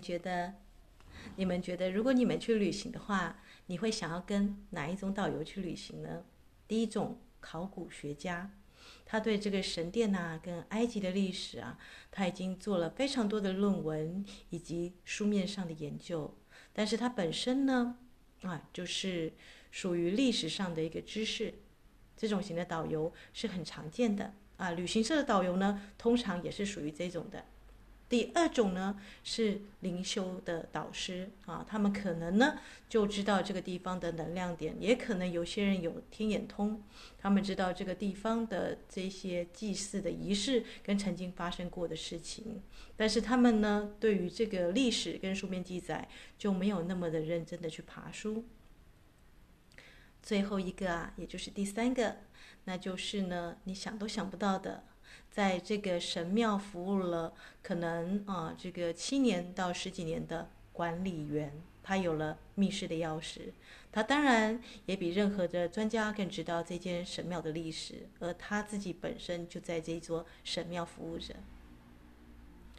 觉得，你们觉得，如果你们去旅行的话，你会想要跟哪一种导游去旅行呢？第一种，考古学家，他对这个神殿呐，跟埃及的历史啊，他已经做了非常多的论文以及书面上的研究，但是他本身呢，啊，就是属于历史上的一个知识。这种型的导游是很常见的啊，旅行社的导游呢，通常也是属于这种的。第二种呢是灵修的导师啊，他们可能呢就知道这个地方的能量点，也可能有些人有天眼通，他们知道这个地方的这些祭祀的仪式跟曾经发生过的事情，但是他们呢对于这个历史跟书面记载就没有那么的认真的去爬书。最后一个啊，也就是第三个，那就是呢，你想都想不到的，在这个神庙服务了可能啊，这个七年到十几年的管理员，他有了密室的钥匙，他当然也比任何的专家更知道这间神庙的历史，而他自己本身就在这座神庙服务着。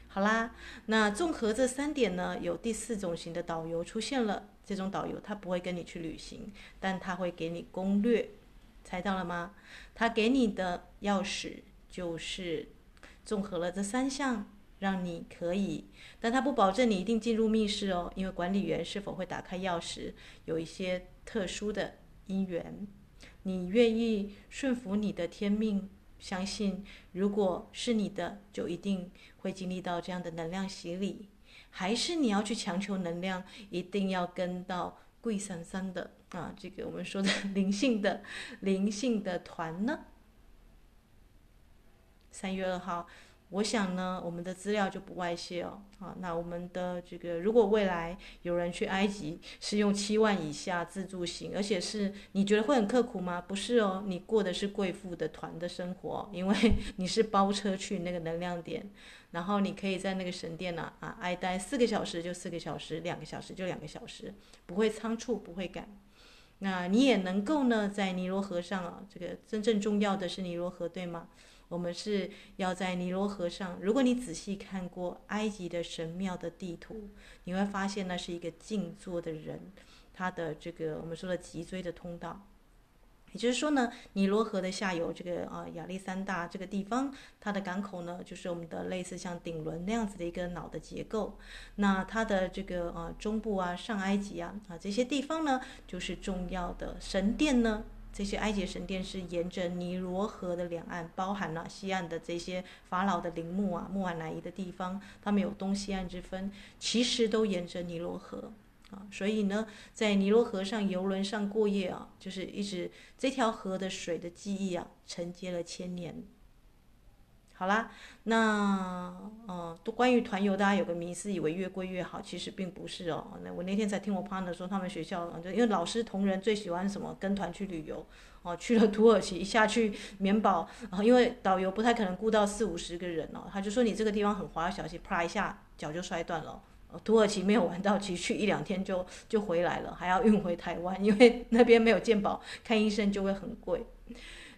好啦，那综合这三点呢，有第四种型的导游出现了。这种导游他不会跟你去旅行，但他会给你攻略，猜到了吗？他给你的钥匙就是综合了这三项，让你可以，但他不保证你一定进入密室哦，因为管理员是否会打开钥匙，有一些特殊的因缘。你愿意顺服你的天命，相信如果是你的，就一定会经历到这样的能量洗礼。还是你要去强求能量，一定要跟到贵三三的啊，这个我们说的 灵性的灵性的团呢？三月二号。我想呢，我们的资料就不外泄哦。好，那我们的这个，如果未来有人去埃及是用七万以下自助行，而且是你觉得会很刻苦吗？不是哦，你过的是贵妇的团的生活，因为 你是包车去那个能量点，然后你可以在那个神殿呢啊，挨待四个小时就四个小时，两个小时就两个小时，不会仓促，不会赶。那你也能够呢，在尼罗河上啊，这个真正重要的是尼罗河，对吗？我们是要在尼罗河上。如果你仔细看过埃及的神庙的地图，你会发现那是一个静坐的人，他的这个我们说的脊椎的通道。也就是说呢，尼罗河的下游这个啊亚历山大这个地方，它的港口呢，就是我们的类似像顶轮那样子的一个脑的结构。那它的这个啊中部啊上埃及啊啊这些地方呢，就是重要的神殿呢。这些埃及神殿是沿着尼罗河的两岸，包含了西岸的这些法老的陵墓啊、穆罕乃伊的地方，他们有东西岸之分，其实都沿着尼罗河啊。所以呢，在尼罗河上游轮上过夜啊，就是一直这条河的水的记忆啊，承接了千年。好啦，那呃，都关于团游，大家有个迷思，以为越贵越好，其实并不是哦。那我那天才听我 partner 说，他们学校就因为老师同仁最喜欢什么跟团去旅游哦，去了土耳其一下去免保，然后因为导游不太可能雇到四五十个人哦，他就说你这个地方很滑，小心啪一下脚就摔断了。土耳其没有玩到，其实去一两天就就回来了，还要运回台湾，因为那边没有健保，看医生就会很贵。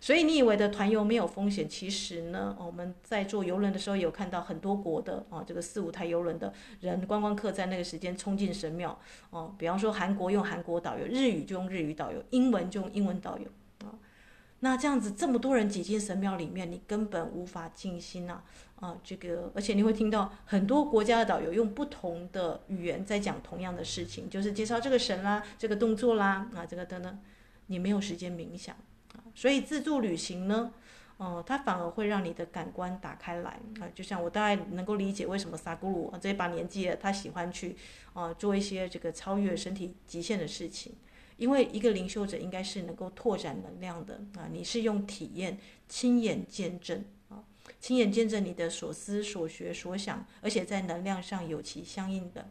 所以你以为的团游没有风险，其实呢，我们在坐游轮的时候有看到很多国的啊，这个四五台游轮的人观光客在那个时间冲进神庙哦。比方说韩国用韩国导游，日语就用日语导游，英文就用英文导游啊。那这样子这么多人挤进神庙里面，你根本无法静心呐啊！这个而且你会听到很多国家的导游用不同的语言在讲同样的事情，就是介绍这个神啦，这个动作啦啊，这个等等，你没有时间冥想。所以自助旅行呢，哦、它反而会让你的感官打开来啊，就像我大概能够理解为什么萨古鲁这一把年纪了，他喜欢去啊、做一些这个超越身体极限的事情，因为一个灵修者应该是能够拓展能量的啊，你是用体验、亲眼见证啊，亲眼见证你的所思所学所想，而且在能量上有其相应的。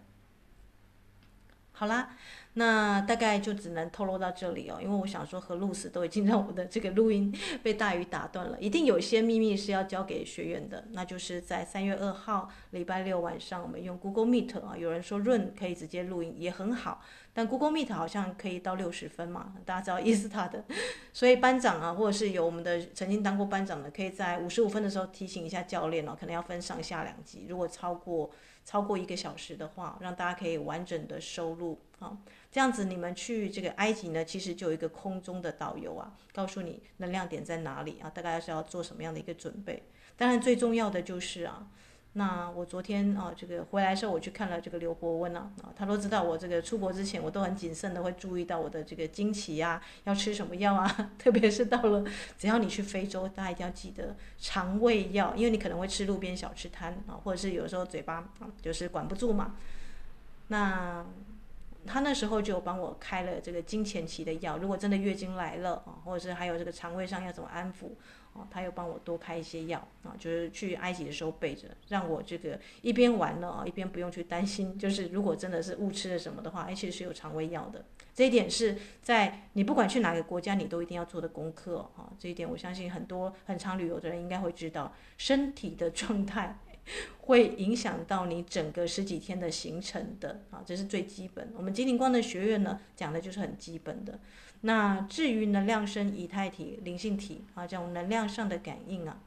好啦，那大概就只能透露到这里哦，因为我想说和露丝都已经 让我的这个录音被大鱼打断了，一定有一些秘密是要交给学员的，那就是在三月二号礼拜六晚上，我们用 Google Meet 啊，有人说润可以直接录音也很好，但 Google Meet 好像可以到六十分嘛，大家知道意思他的，所以班长啊，或者是有我们的曾经当过班长的，可以在五十五分的时候提醒一下教练哦，可能要分上下两集，如果超过超过一个小时的话，让大家可以完整的收录啊。这样子，你们去这个埃及呢，其实就有一个空中的导游啊，告诉你能量点在哪里啊，大概是要做什么样的一个准备。当然，最重要的就是啊，那我昨天啊，这个回来的时候，我去看了这个刘伯温啊，他都知道我这个出国之前，我都很谨慎的会注意到我的这个经期呀，要吃什么药啊，特别是到了，只要你去非洲，大家一定要记得肠胃药，因为你可能会吃路边小吃摊啊，或者是有时候嘴巴啊，就是管不住嘛，那。他那时候就帮我开了这个经前期的药，如果真的月经来了啊，或者是还有这个肠胃上要怎么安抚啊，他又帮我多开一些药啊，就是去埃及的时候备着，让我这个一边玩了啊，一边不用去担心，就是如果真的是误吃了什么的话，而且是有肠胃药的，这一点是在你不管去哪个国家，你都一定要做的功课啊，这一点我相信很多很常旅游的人应该会知道，身体的状态。会影响到你整个十几天的行程的啊，这是最基本。我们金灵光能学院呢讲的就是很基本的。那至于能量身、以太体、灵性体啊，这种能量上的感应啊，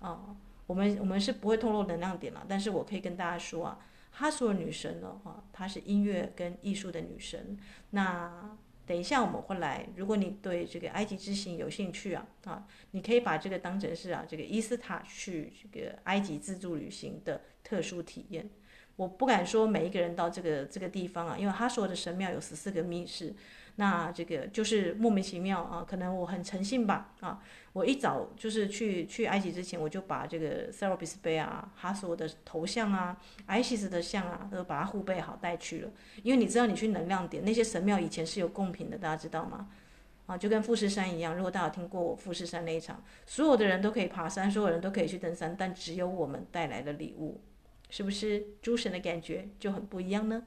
啊，我们我们是不会透露能量点了。但是我可以跟大家说啊，哈索尔女神呢，啊，她是音乐跟艺术的女神。那等一下我们会来，如果你对这个埃及之行有兴趣啊，啊，你可以把这个当成是啊，这个伊斯塔去这个埃及自助旅行的特殊体验。我不敢说每一个人到这个这个地方啊，因为他说的神庙有十四个密室。那这个就是莫名其妙啊，可能我很诚信吧啊，我一早就是去去埃及之前，我就把这个 Serapis Bey 啊、哈索的头像啊、Isis 的像啊，都把它护备好带去了。因为你知道，你去能量点那些神庙以前是有贡品的，大家知道吗？啊，就跟富士山一样，如果大家有听过我富士山那一场，所有的人都可以爬山，所有人都可以去登山，但只有我们带来了礼物，是不是诸神的感觉就很不一样呢？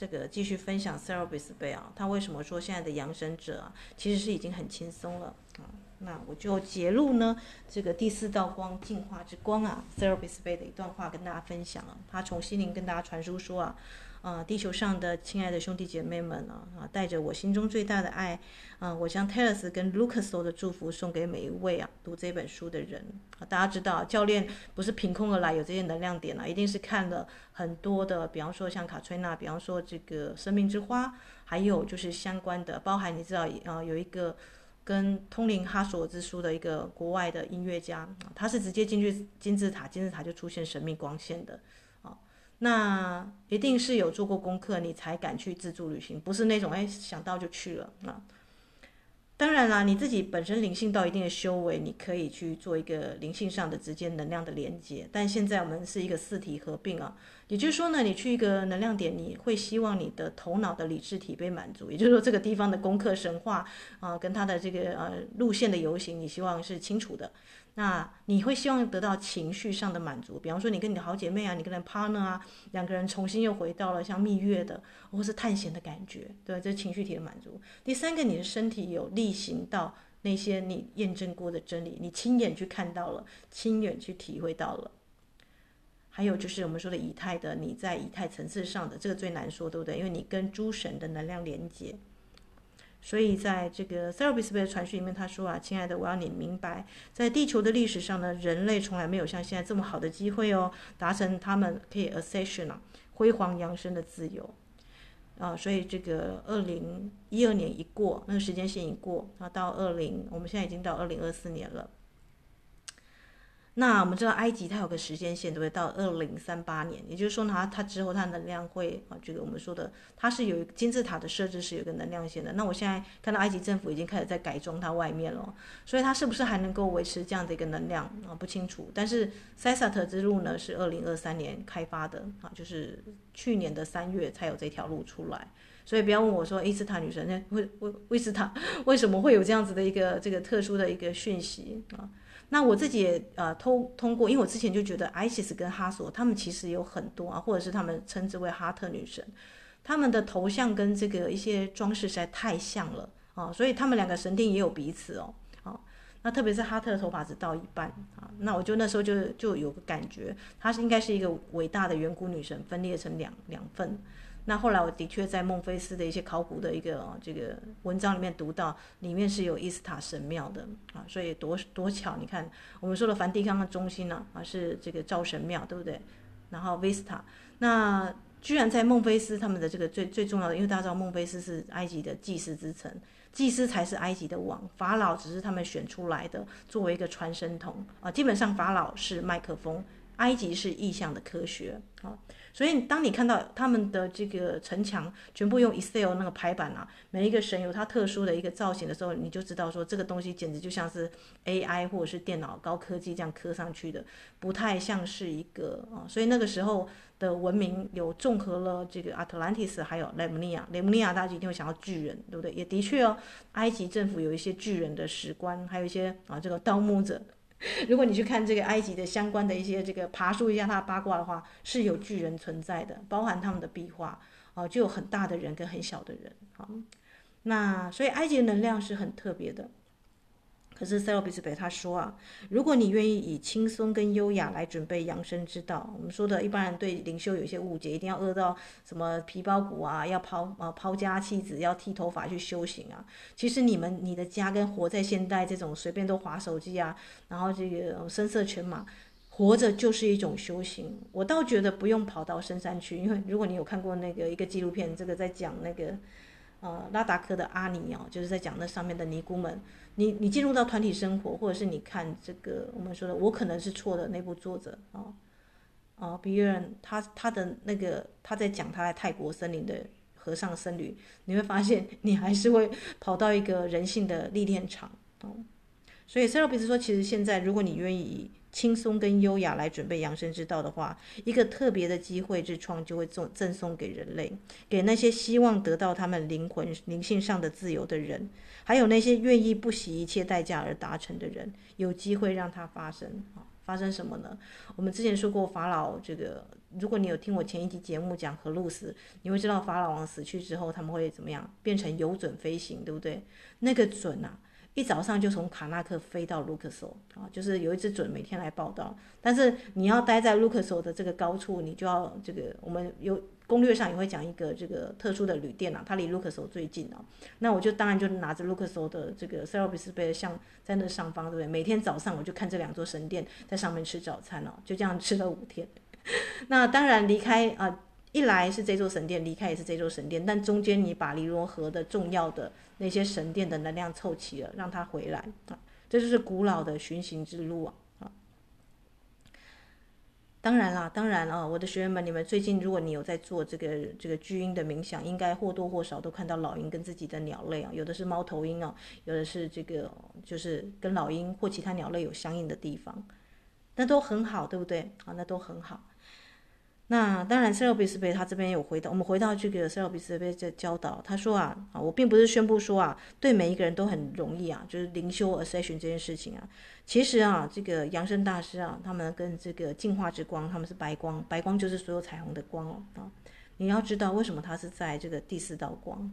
这个继续分享 Serapis Bey 啊，他为什么说现在的养生者啊，其实是已经很轻松了啊？那我就揭露呢，这个第四道光进化之光啊，Serapis Bey 的一段话跟大家分享啊，他从心灵跟大家传输说啊。啊，地球上的亲爱的兄弟姐妹们啊，啊，带着我心中最大的爱，啊，我将 Telos 跟 Lucaso 的祝福送给每一位啊读这本书的人。啊，大家知道，教练不是凭空而来有这些能量点啊，一定是看了很多的，比方说像卡崔娜，比方说这个生命之花，还有就是相关的，包含你知道啊，有一个跟通灵哈索之书的一个国外的音乐家，他是直接进去金字塔，金字塔就出现神秘光线的。那一定是有做过功课，你才敢去自助旅行，不是那种哎想到就去了啊。当然啦，你自己本身灵性到一定的修为，你可以去做一个灵性上的直接能量的连接。但现在我们是一个四体合并啊，也就是说呢，你去一个能量点，你会希望你的头脑的理智体被满足，也就是说这个地方的功课神话啊，跟它的这个呃路线的游行，你希望是清楚的。那你会希望得到情绪上的满足，比方说你跟你的好姐妹啊，你跟你 partner 啊，两个人重新又回到了像蜜月的或是探险的感觉，对，这情绪体的满足。第三个，你的身体有例行到那些你验证过的真理，你亲眼去看到了，亲眼去体会到了。还有就是我们说的以太的，你在以太层次上的这个最难说，对不对？因为你跟诸神的能量连接。所以，在这个 Serapis Bey 的传讯里面，他说啊，亲爱的，我要你明白，在地球的历史上呢，人类从来没有像现在这么好的机会哦，达成他们可以 accession 啊，辉煌扬升的自由啊。所以，这个二零一二年一过，那个时间线一过，啊，到二零，我们现在已经到二零二四年了。那我们知道埃及它有个时间线，对不对？到二零三八年，也就是说呢，它之后它能量会啊，这个我们说的它是有金字塔的设置是有个能量线的。那我现在看到埃及政府已经开始在改装它外面了，所以它是不是还能够维持这样的一个能量啊？不清楚。但是塞萨特之路呢是二零二三年开发的啊，就是去年的三月才有这条路出来。所以不要问我说伊斯塔女神那为为为斯塔 为什么会有这样子的一个这个特殊的一个讯息啊？那我自己也呃通通过，因为我之前就觉得 ISIS 跟哈索他们其实有很多啊，或者是他们称之为哈特女神，他们的头像跟这个一些装饰实在太像了啊，所以他们两个神殿也有彼此哦，啊，那特别是哈特的头发只到一半啊，那我就那时候就就有个感觉，她是应该是一个伟大的远古女神分裂成两两份。那后来我的确在孟菲斯的一些考古的一个这个文章里面读到，里面是有伊斯塔神庙的啊，所以多多巧，你看我们说的梵蒂冈的中心呢啊是这个造神庙，对不对？然后维斯塔，那居然在孟菲斯他们的这个最最重要的，因为大家知道孟菲斯是埃及的祭司之城，祭司才是埃及的王，法老只是他们选出来的作为一个传声筒啊，基本上法老是麦克风，埃及是意象的科学啊。所以，当你看到他们的这个城墙全部用 Excel 那个排版啊，每一个神有它特殊的一个造型的时候，你就知道说这个东西简直就像是 AI 或者是电脑高科技这样刻上去的，不太像是一个啊。所以那个时候的文明有综合了这个 Atlantis 还有雷姆尼亚，雷姆尼亚大家一定会想到巨人，对不对？也的确哦，埃及政府有一些巨人的史观，还有一些啊这个盗墓者。如果你去看这个埃及的相关的一些这个爬树一下它的八卦的话，是有巨人存在的，包含他们的壁画，哦，就有很大的人跟很小的人，好，那所以埃及的能量是很特别的。可是塞洛比斯贝他说啊，如果你愿意以轻松跟优雅来准备养生之道，我们说的一般人对灵修有一些误解，一定要饿到什么皮包骨啊，要抛啊抛家弃子，要剃头发去修行啊。其实你们你的家跟活在现代这种随便都滑手机啊，然后这个声色犬马，活着就是一种修行。我倒觉得不用跑到深山去，因为如果你有看过那个一个纪录片，这个在讲那个呃拉达克的阿尼哦，就是在讲那上面的尼姑们。你你进入到团体生活，或者是你看这个我们说的我可能是错的那部作者啊啊，比如他他的那个他在讲他在泰国森林的和尚僧侣，你会发现你还是会跑到一个人性的历练场哦。所以塞洛比斯说，其实现在如果你愿意。轻松跟优雅来准备养生之道的话，一个特别的机会之窗就会赠赠送给人类，给那些希望得到他们灵魂灵性上的自由的人，还有那些愿意不惜一切代价而达成的人，有机会让它发生！发生什么呢？我们之前说过法老这个，如果你有听我前一集节目讲荷鲁斯，你会知道法老王死去之后他们会怎么样，变成有准飞行，对不对？那个准啊！一早上就从卡纳克飞到卢克索啊，就是有一只准每天来报道。但是你要待在卢克索的这个高处，你就要这个我们有攻略上也会讲一个这个特殊的旅店啊，它离卢克索最近啊。那我就当然就拿着卢克索的这个塞洛比斯杯的像在那上方，对不对？每天早上我就看这两座神殿在上面吃早餐哦，就这样吃了五天。那当然离开啊。一来是这座神殿，离开也是这座神殿，但中间你把尼罗河的重要的那些神殿的能量凑齐了，让他回来啊，这就是古老的巡行之路啊啊！当然啦，当然啊，我的学员们，你们最近如果你有在做这个这个巨鹰的冥想，应该或多或少都看到老鹰跟自己的鸟类啊，有的是猫头鹰啊，有的是这个就是跟老鹰或其他鸟类有相应的地方，那都很好，对不对啊？那都很好。那当然，塞尔比斯贝他这边有回到，我们回到这个塞尔比斯贝的教导，他说啊啊，我并不是宣布说啊，对每一个人都很容易啊，就是灵修 ascension 这件事情啊，其实啊，这个扬升大师啊，他们跟这个净化之光，他们是白光，白光就是所有彩虹的光哦啊，你要知道为什么他是在这个第四道光。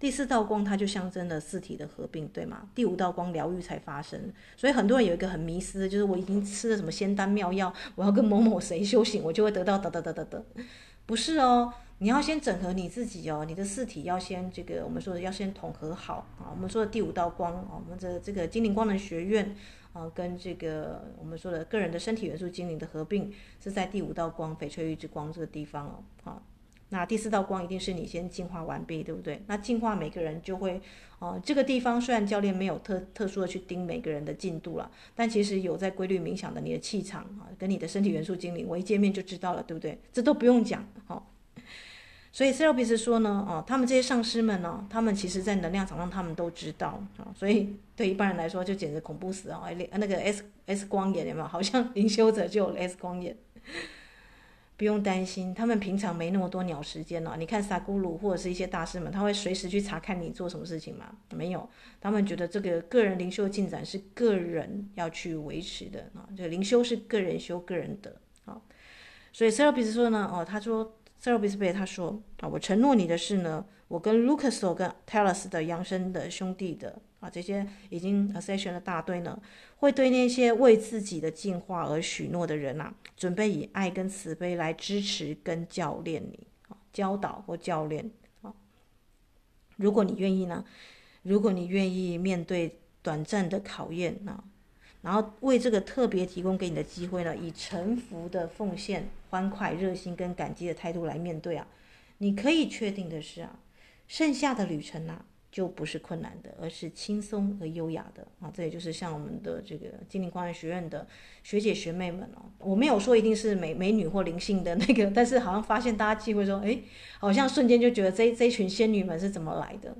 第四道光，它就象征了四体的合并，对吗？第五道光疗愈才发生，所以很多人有一个很迷思，就是我已经吃了什么仙丹妙药，我要跟某某谁修行，我就会得到得得得得得，不是哦，你要先整合你自己哦，你的四体要先这个我们说的要先统合好啊，我们说的第五道光啊，我们的这个精灵光能学院啊，跟这个我们说的个人的身体元素精灵的合并是在第五道光翡翠玉之光这个地方哦，啊。那第四道光一定是你先进化完毕，对不对？那进化每个人就会，哦、这个地方虽然教练没有特特殊的去盯每个人的进度了，但其实有在规律冥想的，你的气场啊，跟你的身体元素精灵，我一见面就知道了，对不对？这都不用讲，哦。所以 Serapis 说呢，哦，他们这些上师们呢，他们其实在能量场上他们都知道啊、所以对一般人来说就简直恐怖死啊！那个 S S 光眼有没有？好像灵修者就有 S 光眼。不用担心，他们平常没那么多鸟时间了。你看萨古鲁或者是一些大师们，他会随时去查看你做什么事情吗？没有，他们觉得这个个人灵修进展是个人要去维持的啊，这个灵修是个人修个人的啊。所以 Serapis 说呢，哦，他说 Serapis Bey 他说啊，我承诺你的是呢，我跟 Lucaso 跟 Telos 的扬升的兄弟的。啊，这些已经 Ascension 的大队呢，会对那些为自己的进化而许诺的人啊，准备以爱跟慈悲来支持跟教练你啊，教导或教练啊。如果你愿意呢，如果你愿意面对短暂的考验啊，然后为这个特别提供给你的机会呢，以臣服的奉献、欢快、热心跟感激的态度来面对啊，你可以确定的是啊，剩下的旅程啊。就不是困难的，而是轻松和优雅的啊！这也就是像我们的这个精灵光源学院的学姐学妹们哦，我没有说一定是美美女或灵性的那个，但是好像发现大家机会说，哎，好像瞬间就觉得这这群仙女们是怎么来的？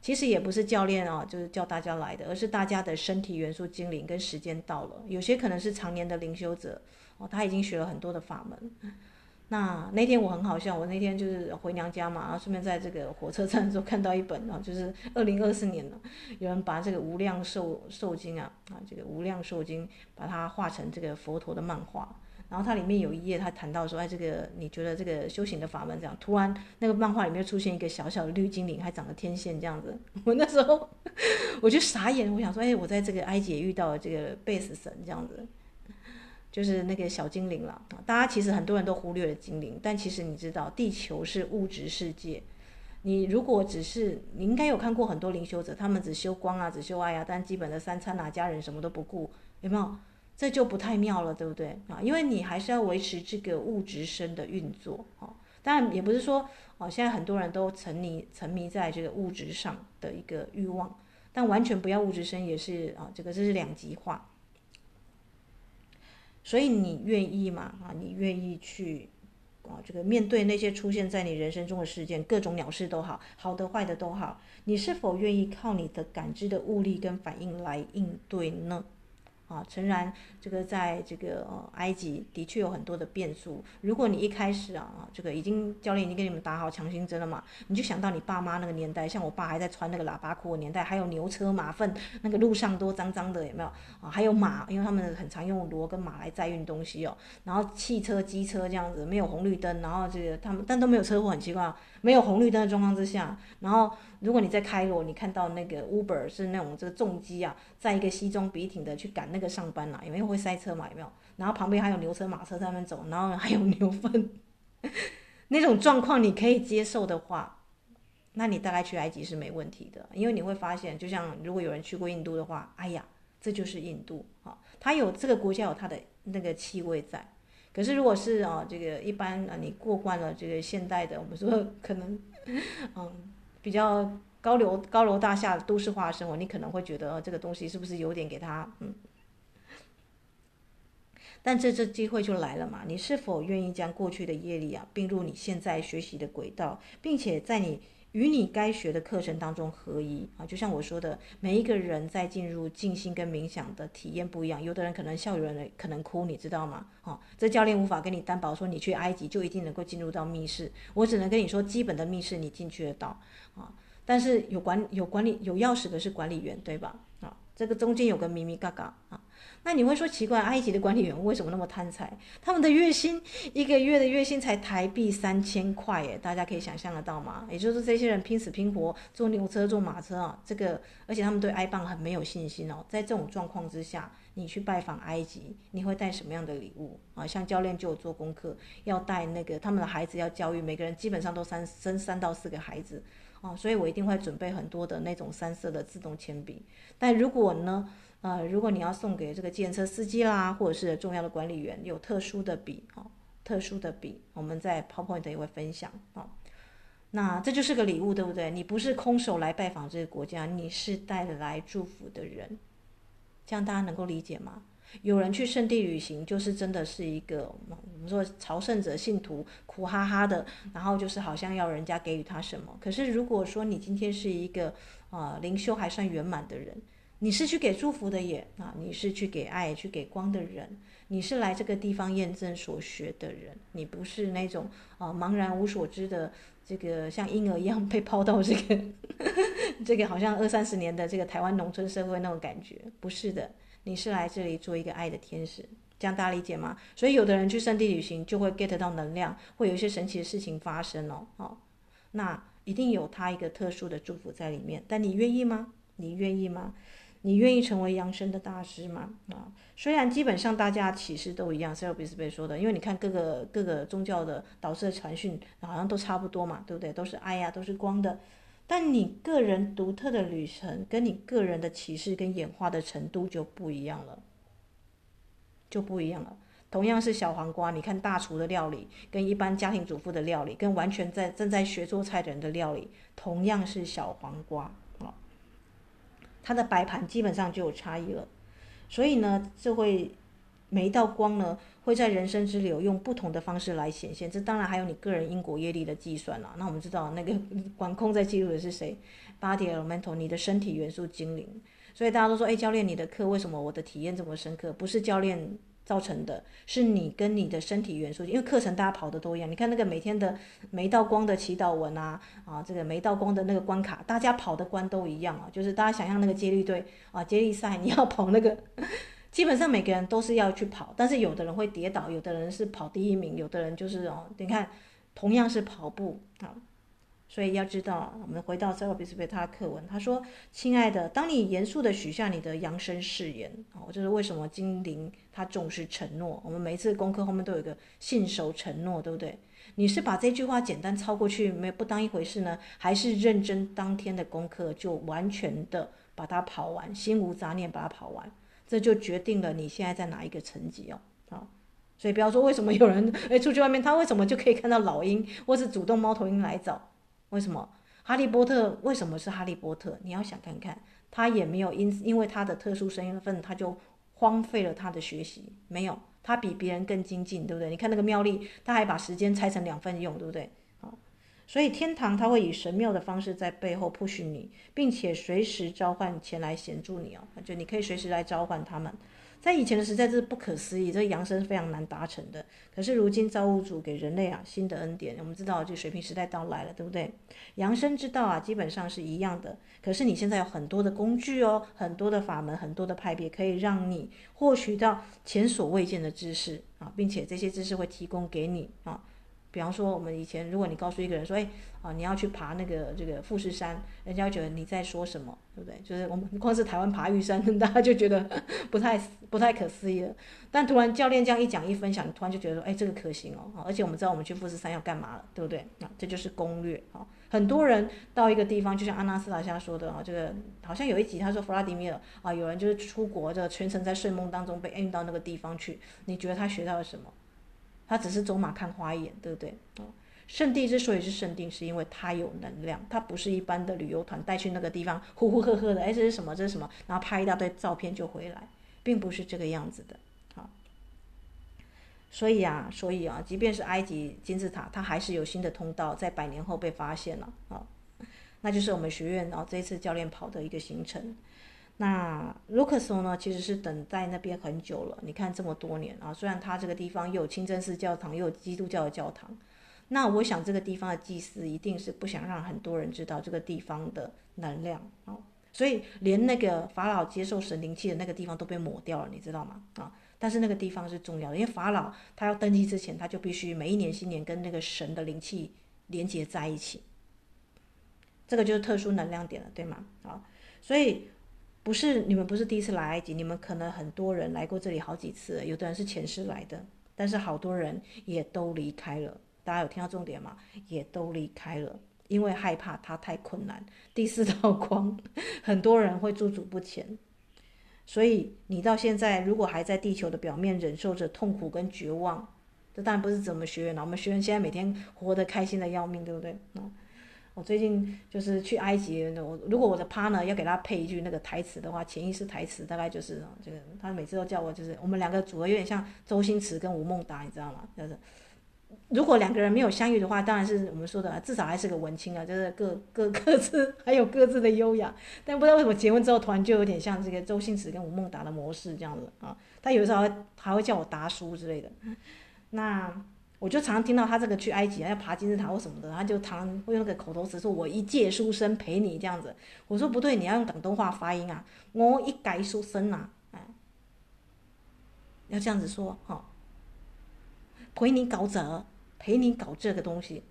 其实也不是教练啊，就是叫大家来的，而是大家的身体元素精灵跟时间到了，有些可能是常年的灵修者哦，他已经学了很多的法门。那那天我很好笑，我那天就是回娘家嘛，然后顺便在这个火车站的时候看到一本啊，就是二零二四年了，有人把这个无量寿寿经啊啊，这个无量寿经把它画成这个佛陀的漫画，然后它里面有一页，他谈到说，哎，这个你觉得这个修行的法门这样，突然那个漫画里面出现一个小小的绿精灵，还长了天线这样子，我那时候 我就傻眼，我想说，哎，我在这个埃及也遇到了这个贝斯神这样子。就是那个小精灵了啊！大家其实很多人都忽略了精灵，但其实你知道，地球是物质世界。你如果只是，你应该有看过很多灵修者，他们只修光啊，只修爱啊，但基本的三餐啊、家人什么都不顾，有没有？这就不太妙了，对不对啊？因为你还是要维持这个物质身的运作啊。当然也不是说哦，现在很多人都沉迷沉迷在这个物质上的一个欲望，但完全不要物质身也是啊，这个这是两极化。所以你愿意吗？啊，你愿意去啊？这个面对那些出现在你人生中的事件，各种鸟事都好，好的坏的都好，你是否愿意靠你的感知的物力跟反应来应对呢？啊，诚然，这个在这个埃及的确有很多的变数。如果你一开始啊，这个已经教练已经给你们打好强心针了嘛，你就想到你爸妈那个年代，像我爸还在穿那个喇叭裤的年代，还有牛车马粪，那个路上都脏脏的，有没有啊？还有马，因为他们很常用骡跟马来载运东西哦。然后汽车、机车这样子，没有红绿灯，然后这个他们但都没有车祸，很奇怪。没有红绿灯的状况之下，然后如果你在开罗，你看到那个 Uber 是那种这个重机啊，在一个西装笔挺的去赶那个上班啦，有没有会塞车嘛？有没有？然后旁边还有牛车马车在那边走，然后还有牛粪，那种状况你可以接受的话，那你大概去埃及是没问题的，因为你会发现，就像如果有人去过印度的话，哎呀，这就是印度啊，它有这个国家有它的那个气味在。可是，如果是啊，这个一般啊，你过惯了这个现代的，我们说可能，嗯，比较高楼高楼大厦都市化的生活，你可能会觉得这个东西是不是有点给他嗯？但这次机会就来了嘛，你是否愿意将过去的业力啊并入你现在学习的轨道，并且在你。与你该学的课程当中合一啊，就像我说的，每一个人在进入静心跟冥想的体验不一样，有的人可能笑，有人可能哭，你知道吗？哦，这教练无法跟你担保说你去埃及就一定能够进入到密室，我只能跟你说基本的密室你进去得到啊，但是有管有管理有钥匙的是管理员对吧？啊，这个中间有个咪咪嘎嘎啊。那你会说奇怪，埃及的管理员为什么那么贪财？他们的月薪一个月的月薪才台币三千块，耶，大家可以想象得到吗？也就是这些人拼死拼活坐牛车、坐马车啊，这个而且他们对埃棒很没有信心哦。在这种状况之下，你去拜访埃及，你会带什么样的礼物啊？像教练就有做功课，要带那个他们的孩子要教育，每个人基本上都三生三到四个孩子哦，所以我一定会准备很多的那种三色的自动铅笔。但如果呢？呃，如果你要送给这个建车司机啦，或者是重要的管理员，有特殊的笔哦，特殊的笔，我们在 PowerPoint 也会分享哦。那这就是个礼物，对不对？你不是空手来拜访这个国家，你是带来祝福的人，这样大家能够理解吗？有人去圣地旅行，就是真的是一个我们说朝圣者信徒苦哈哈的，然后就是好像要人家给予他什么。可是如果说你今天是一个啊、呃、灵修还算圆满的人，你是去给祝福的也啊，你是去给爱、去给光的人，你是来这个地方验证所学的人，你不是那种啊茫然无所知的这个像婴儿一样被抛到这个 这个好像二三十年的这个台湾农村社会那种感觉，不是的。你是来这里做一个爱的天使，这样大家理解吗？所以有的人去圣地旅行就会 get 到能量，会有一些神奇的事情发生哦。哦，那一定有他一个特殊的祝福在里面。但你愿意吗？你愿意吗？你愿意成为扬升的大师吗？啊，虽然基本上大家启示都一样，塞尔比斯贝说的，因为你看各个各个宗教的导师的传讯好像都差不多嘛，对不对？都是爱呀，都是光的。但你个人独特的旅程，跟你个人的启示跟演化的程度就不一样了，就不一样了。同样是小黄瓜，你看大厨的料理，跟一般家庭主妇的料理，跟完全在正在学做菜的人的料理，同样是小黄瓜，它的白盘基本上就有差异了。所以呢，就会每一道光呢。会在人生之流用不同的方式来显现，这当然还有你个人因果业力的计算了。那我们知道那个 管控在记录的是谁？Body Elemental，你的身体元素精灵。所以大家都说，哎，教练，你的课为什么我的体验这么深刻？不是教练造成的，是你跟你的身体元素。因为课程大家跑的都一样，你看那个每天的每道光的祈祷文啊，啊，这个每道光的那个关卡，大家跑的关都一样啊，就是大家想象那个接力队啊，接力赛你要跑那个。基本上每个人都是要去跑，但是有的人会跌倒，有的人是跑第一名，有的人就是哦，你看，同样是跑步啊，所以要知道，我们回到塞尔比斯贝他的课文，他说：“亲爱的，当你严肃地许下你的扬升誓言，哦，就是为什么精灵他重视承诺？我们每一次功课后面都有一个信守承诺，对不对？你是把这句话简单抄过去，没不当一回事呢，还是认真当天的功课就完全的把它跑完，心无杂念把它跑完？”这就决定了你现在在哪一个层级哦，啊，所以不要说为什么有人哎出去外面，他为什么就可以看到老鹰，或是主动猫头鹰来找？为什么？哈利波特为什么是哈利波特？你要想看看，他也没有因因为他的特殊身份，他就荒废了他的学习，没有，他比别人更精进，对不对？你看那个妙丽，他还把时间拆成两份用，对不对？啊所以天堂他会以神妙的方式在背后 push 你，并且随时召唤前来协助你哦，就你可以随时来召唤他们。在以前的时代这是不可思议，这扬升非常难达成的。可是如今造物主给人类啊新的恩典，我们知道这水平时代到来了，对不对？扬升之道啊基本上是一样的。可是你现在有很多的工具哦，很多的法门，很多的派别，可以让你获取到前所未见的知识啊，并且这些知识会提供给你啊。比方说，我们以前，如果你告诉一个人说，哎，啊，你要去爬那个这个富士山，人家会觉得你在说什么，对不对？就是我们 光是台湾爬玉山，大家就觉得 不太不太可思议了。但突然教练这样一讲一分享，你突然就觉得说，哎，这个可行哦。而且我们知道我们去富士山要干嘛了，对不对？啊，这就是攻略啊。很多人到一个地方，就像阿纳斯塔夏说的啊，这个好像有一集他说弗拉迪米尔啊，有人就是出国的，全程在睡梦当中被运到那个地方去，你觉得他学到了什么？他只是走马看花一眼，对不对？哦，圣地之所以是圣地，是因为它有能量，它不是一般的旅游团带去那个地方呼呼喝喝的，哎，这是什么？这是什么？然后拍一大堆照片就回来，并不是这个样子的。好，所以啊，所以啊，即便是埃及金字塔，它还是有新的通道，在百年后被发现了啊，那就是我们学院啊这一次教练跑的一个行程。那卢克索呢，其实是等在那边很久了。你看这么多年啊，虽然他这个地方又有清真寺教堂，又有基督教的教堂。那我想这个地方的祭司一定是不想让很多人知道这个地方的能量啊，所以连那个法老接受神灵气的那个地方都被抹掉了，你知道吗？啊，但是那个地方是重要的，因为法老他要登基之前，他就必须每一年新年跟那个神的灵气连接在一起。这个就是特殊能量点了，对吗？啊，所以。不是你们不是第一次来埃及，你们可能很多人来过这里好几次，有的人是前世来的，但是好多人也都离开了。大家有听到重点吗？也都离开了，因为害怕它太困难。第四道光，很多人会驻足不前。所以你到现在如果还在地球的表面忍受着痛苦跟绝望，这当然不是指我们学员了，我们学员现在每天活得开心的要命，对不对？啊，我最近就是去埃及，我如果我的 partner 要给他配一句那个台词的话，潜意识台词大概就是这个，他每次都叫我就是我们两个组合有点像周星驰跟吴孟达，你知道吗？就是。如果两个人没有相遇的话，当然是我们说的，至少还是个文青啊，就是各各各自 还有各自的优雅。但不知道为什么结婚之后，突然就有点像这个周星驰跟吴孟达的模式这样子啊。他有时候还会，还会叫我达叔之类的。那我就常常听到他这个去埃及要爬金字塔或什么的，他就常常会用那个口头词说：“我一介书生陪你这样子。”我说不对，你要用广东话发音啊，我一介书生啊，哎，要这样子说哈。陪你搞这，陪你搞这个东西，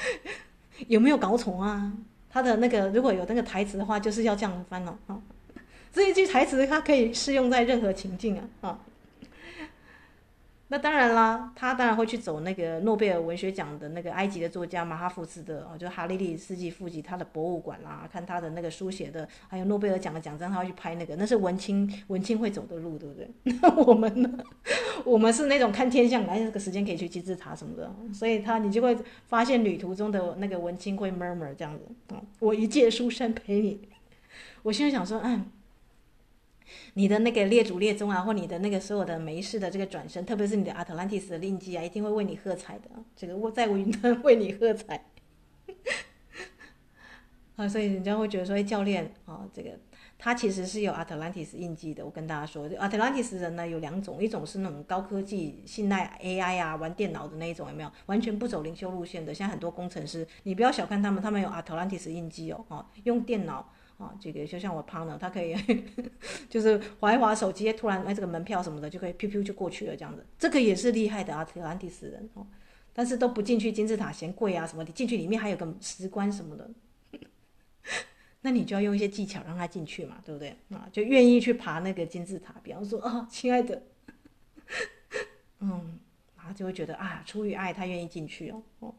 有没有搞错啊？他的那个如果有那个台词的话，就是要这样翻了啊。这一句台词它可以适用在任何情境啊啊。那当然啦，他当然会去走那个诺贝尔文学奖的那个埃及的作家马哈福斯的哦，就哈利利斯基富集他的博物馆啦，看他的那个书写的，还有诺贝尔奖的奖章，他会去拍那个，那是文青文青会走的路，对不对？那我们呢？我们是那种看天象来那个时间可以去金字塔什么的，所以他你就会发现旅途中的那个文青会 murmur 这样子啊，我一介书生陪你，我现在想说，嗯。你的那个列祖列宗啊，或你的那个所有的没事的这个转生，特别是你的阿特兰蒂斯的印记啊，一定会为你喝彩的。这个我在云端为你喝彩。啊，所以人家会觉得说，哎，教练啊，这个他其实是有阿特兰蒂斯印记的。我跟大家说，阿特兰蒂斯人呢有两种，一种是那种高科技、信赖 AI 啊、玩电脑的那一种，有没有？完全不走灵修路线的。现在很多工程师，你不要小看他们，他们有阿特兰蒂斯印记哦，哦，用电脑。啊，这个就像我 partner，他可以 就是滑一滑手机，突然哎，这个门票什么的就可以飘飘就过去了，这样子，这个也是厉害的阿特兰蒂斯人哦。但是都不进去金字塔嫌贵啊什么，你进去里面还有个石棺什么的，那你就要用一些技巧让他进去嘛，对不对？啊，就愿意去爬那个金字塔，比方说啊，亲爱的，嗯，他就会觉得啊，出于爱，他愿意进去哦。哦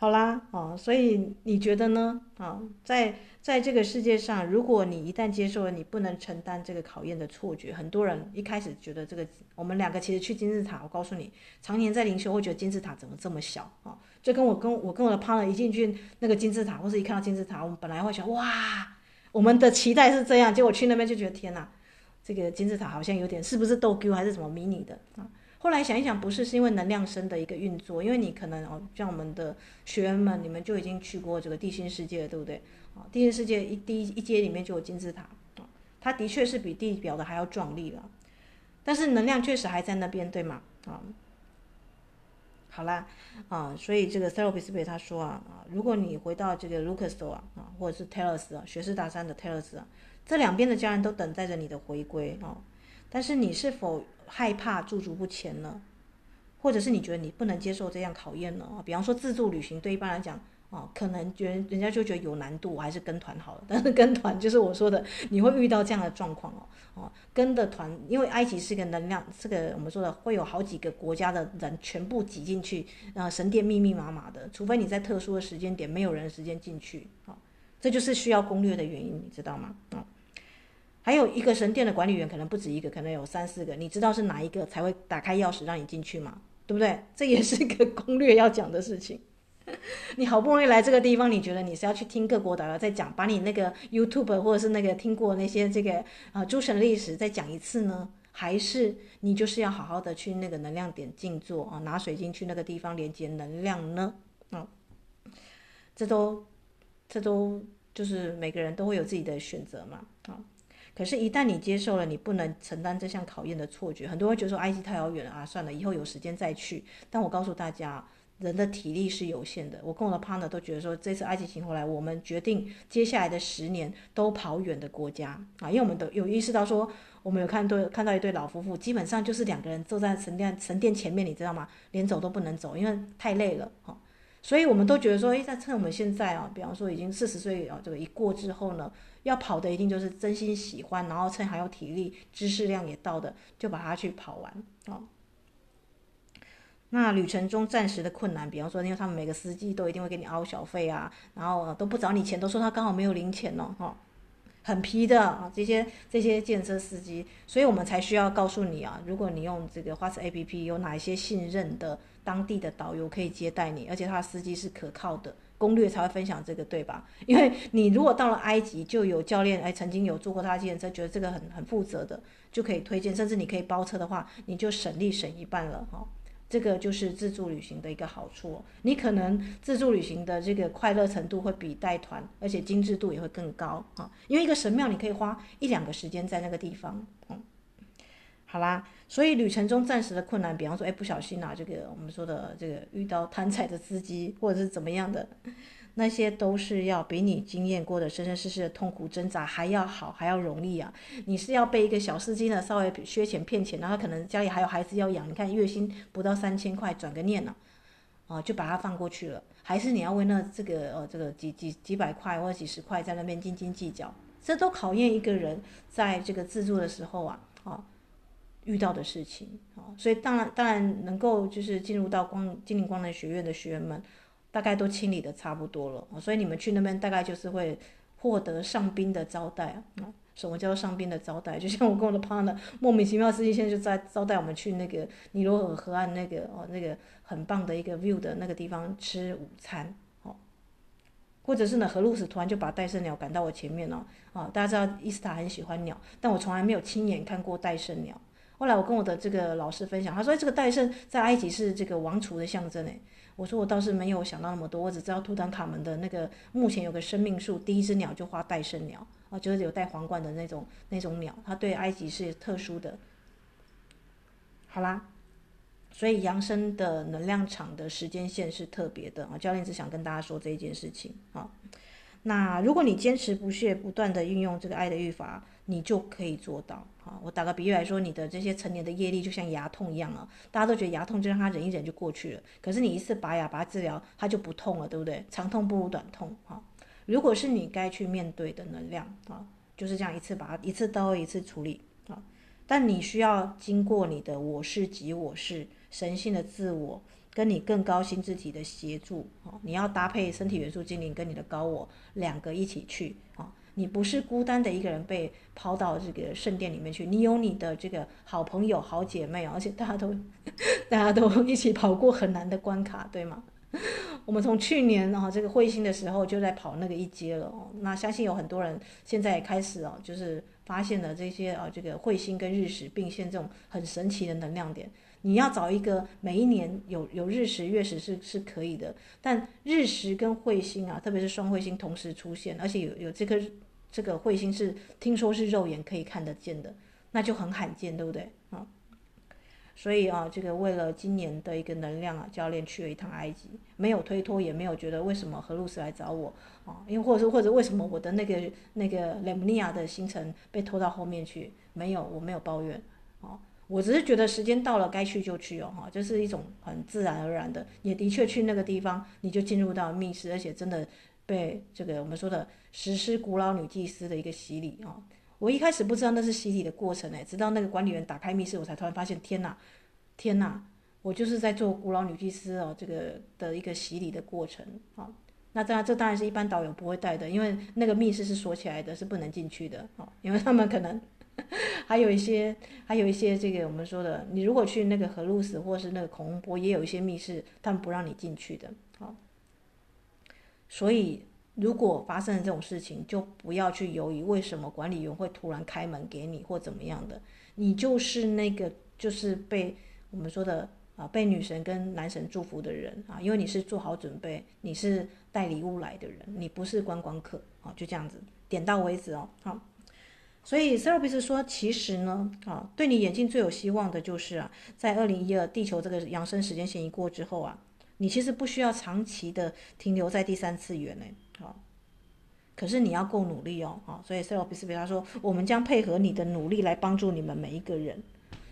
好啦，哦，所以你觉得呢？啊，在在这个世界上，如果你一旦接受了你不能承担这个考验的错觉，很多人一开始觉得这个，我们两个其实去金字塔，我告诉你，常年在灵修会觉得金字塔怎么这么小啊？就跟我跟我跟我的 partner 一进去那个金字塔，或是一看到金字塔，我们本来会想哇，我们的期待是这样，结果去那边就觉得天哪，这个金字塔好像有点是不是逗 Q 还是什么迷你的啊？后来想一想，不是，是因为能量身的一个运作，因为你可能哦，像我们的学员们，你们就已经去过这个地心世界了，对不对？啊，地心世界一第一一阶里面就有金字塔，啊，它的确是比地表的还要壮丽了，但是能量确实还在那边，对吗？啊，好啦，啊，所以这个 Therapist 他说啊，啊，如果你回到这个 Luxor 啊，啊，或者是 Telos 啊，学士大三的 Telos 啊，这两边的家人都等待着你的回归啊，但是你是否？害怕驻足不前呢，或者是你觉得你不能接受这样考验呢？比方说自助旅行，对一般来讲，啊，可能觉人家就觉得有难度，还是跟团好了。但是跟团就是我说的，你会遇到这样的状况哦，哦，跟的团，因为埃及是个能量，这个我们说的会有好几个国家的人全部挤进去，啊，神殿密密麻麻的，除非你在特殊的时间点没有人时间进去，啊，这就是需要攻略的原因，你知道吗？啊。还有一个神殿的管理员可能不止一个，可能有三四个。你知道是哪一个才会打开钥匙让你进去吗？对不对？这也是一个攻略要讲的事情。你好不容易来这个地方，你觉得你是要去听各国导游再讲，把你那个 YouTube 或者是那个听过那些这个啊诸神历史再讲一次呢？还是你就是要好好的去那个能量点静坐啊，拿水晶去那个地方连接能量呢？啊，这都这都就是每个人都会有自己的选择嘛，可是，一旦你接受了你不能承担这项考验的错觉，很多人觉得说埃及太遥远了啊，算了，以后有时间再去。但我告诉大家，人的体力是有限的。我跟我的 partner 都觉得说，这次埃及行回来，我们决定接下来的十年都跑远的国家啊，因为我们都有意识到说，我们有看对看到一对老夫妇，基本上就是两个人坐在神殿神殿前面，你知道吗？连走都不能走，因为太累了。所以我们都觉得说，诶，在趁我们现在啊，比方说已经四十岁啊，这个一过之后呢。要跑的一定就是真心喜欢，然后趁还有体力、知识量也到的，就把它去跑完啊。那旅程中暂时的困难，比方说，因为他们每个司机都一定会给你凹小费啊，然后都不找你钱，都说他刚好没有零钱哦，哈。很皮的啊，这些这些计程车司机，所以我们才需要告诉你啊，如果你用这个花车 APP，有哪一些信任的当地的导游可以接待你，而且他的司机是可靠的，攻略才会分享这个，对吧？因为你如果到了埃及，就有教练哎曾经有坐过他的计程车，觉得这个很很负责的，就可以推荐，甚至你可以包车的话，你就省力省一半了哈。这个就是自助旅行的一个好处，你可能自助旅行的这个快乐程度会比带团，而且精致度也会更高啊。因为一个神庙，你可以花一两个时间在那个地方。嗯，好啦，所以旅程中暂时的困难，比方说，哎，不小心啊，这个我们说的这个遇到贪财的司机，或者是怎么样的。那些都是要比你经验过的生生世世的痛苦挣扎还要好，还要容易啊！你是要被一个小司机呢稍微削钱骗钱，然后可能家里还有孩子要养，你看月薪不到三千块，转个念呢，啊，就把它放过去了，还是你要为那这个呃这个几几几百块或者几十块在那边斤斤计较？这都考验一个人在这个自助的时候啊啊遇到的事情啊，所以当然当然能够就是进入到光精灵光能学院的学员们。大概都清理的差不多了，所以你们去那边大概就是会获得上宾的招待啊。什么叫做上宾的招待？就像我跟我的 partner 莫名其妙，司机现在就在招待我们去那个尼罗河河岸那个哦那个很棒的一个 view 的那个地方吃午餐哦。或者是呢，荷鲁斯突然就把戴胜鸟赶到我前面了啊！大家知道伊斯塔很喜欢鸟，但我从来没有亲眼看过戴胜鸟。后来我跟我的这个老师分享，他说这个戴胜在埃及是这个王储的象征诶。我说我倒是没有想到那么多，我只知道图坦卡门的那个目前有个生命树，第一只鸟就画戴胜鸟啊，就是有戴皇冠的那种那种鸟，它对埃及是特殊的。好啦，所以扬升的能量场的时间线是特别的啊，教练只想跟大家说这一件事情啊。那如果你坚持不懈，不断的运用这个爱的愈法，你就可以做到。啊，我打个比喻来说，你的这些成年的业力就像牙痛一样啊，大家都觉得牙痛就让它忍一忍就过去了。可是你一次拔牙拔治疗，它就不痛了，对不对？长痛不如短痛。哈，如果是你该去面对的能量啊，就是这样一次拔一次刀一次处理啊。但你需要经过你的我是即我是神性的自我。跟你更高心智体的协助啊，你要搭配身体元素精灵跟你的高我两个一起去啊，你不是孤单的一个人被抛到这个圣殿里面去，你有你的这个好朋友、好姐妹，而且大家都 大家都 一起跑过很难的关卡，对吗？我们从去年啊这个彗星的时候就在跑那个一阶了哦，那相信有很多人现在也开始哦，就是发现了这些啊这个彗星跟日食并线这种很神奇的能量点。你要找一个每一年有有日食月食是是可以的，但日食跟彗星啊，特别是双彗星同时出现，而且有有这颗这个彗星是听说是肉眼可以看得见的，那就很罕见，对不对啊？所以啊，这个为了今年的一个能量啊，教练去了一趟埃及，没有推脱，也没有觉得为什么荷鲁斯来找我啊，因为或者是或者为什么我的那个那个雷姆尼亚的行程被拖到后面去，没有，我没有抱怨啊。我只是觉得时间到了，该去就去哦，哈，这是一种很自然而然的。也的确去那个地方，你就进入到密室，而且真的被这个我们说的实施古老女祭司的一个洗礼哦。我一开始不知道那是洗礼的过程诶，直到那个管理员打开密室，我才突然发现，天哪，天哪，我就是在做古老女祭司哦，这个的一个洗礼的过程啊。那当然，这当然是一般导游不会带的，因为那个密室是锁起来的，是不能进去的啊，因为他们可能。还有一些，还有一些这个我们说的，你如果去那个荷鲁斯或是那个孔洪波，也有一些密室，他们不让你进去的。啊，所以如果发生了这种事情，就不要去犹豫为什么管理员会突然开门给你或怎么样的，你就是那个就是被我们说的啊，被女神跟男神祝福的人啊，因为你是做好准备，你是带礼物来的人，你不是观光客啊，就这样子，点到为止哦，好。所以 Serapis 说，其实呢，啊，对你眼睛最有希望的就是啊，在二零一二地球这个扬升时间线一过之后啊，你其实不需要长期的停留在第三次元呢，啊，可是你要够努力哦，啊，所以 Serapis 他说，我们将配合你的努力来帮助你们每一个人。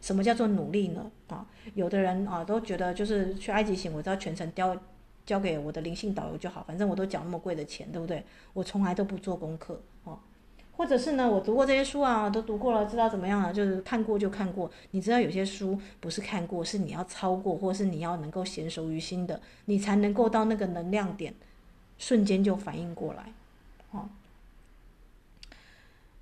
什么叫做努力呢？啊，有的人啊都觉得就是去埃及行，我只要全程交交给我的灵性导游就好，反正我都缴那么贵的钱，对不对？我从来都不做功课，哦。或者是呢，我读过这些书啊，都读过了，知道怎么样了，就是看过就看过。你知道有些书不是看过，是你要抄过，或是你要能够娴熟于心的，你才能够到那个能量点，瞬间就反应过来。哦，